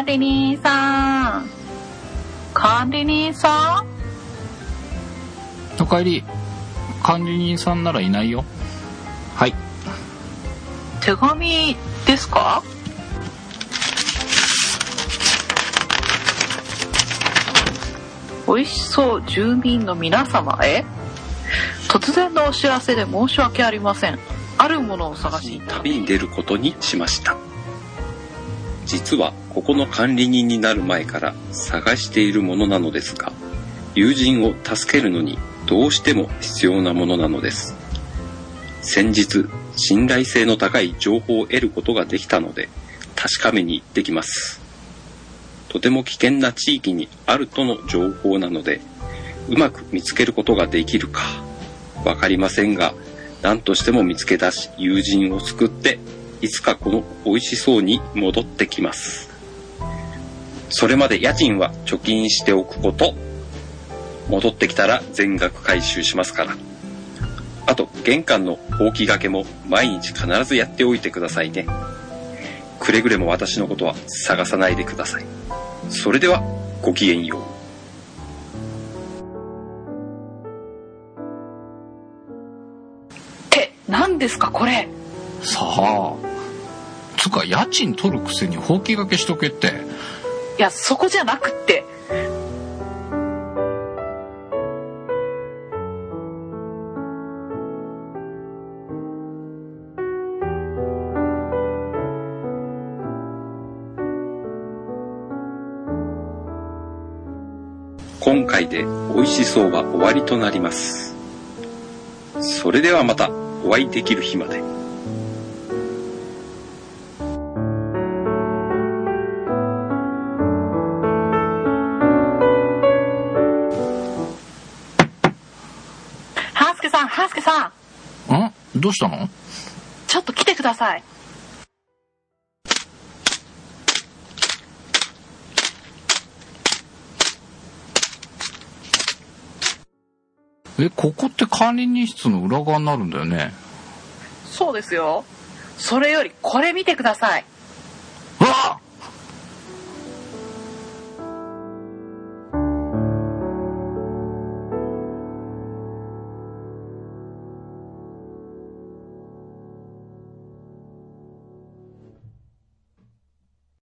管理人さおかえり管理人さんならいないよ。はい。ん手紙ですか？美味しそう住民の皆様へ。突然のお知らせで申し訳ありません。あるものを探しに旅に出ることにしました。実はここの管理人になる前から探しているものなのですが友人を助けるのにどうしても必要なものなのです。先日信頼性の高い情報を得ることができたので確かめに行ってきます。とても危険な地域にあるとの情報なのでうまく見つけることができるかわかりませんが何としても見つけ出し友人を救っていつかこの美味しそうに戻ってきます。それまで家賃は貯金しておくこと。戻ってきたら全額回収しますから。あと玄関のほうきがけも毎日必ずやっておいてくださいね。くれぐれも私のことは探さないでください。それではごきげんよう。って何ですかこれ。さあつうか家賃取るくせにほうきがけしとけってやそこじゃなくって。今回で美味しそうは終わりとなります。それではまたお会いできる日まで。さん。ん？どうしたの？ちょっと来てください。えここって管理人室の裏側になるんだよね。そうですよ。それよりこれ見てください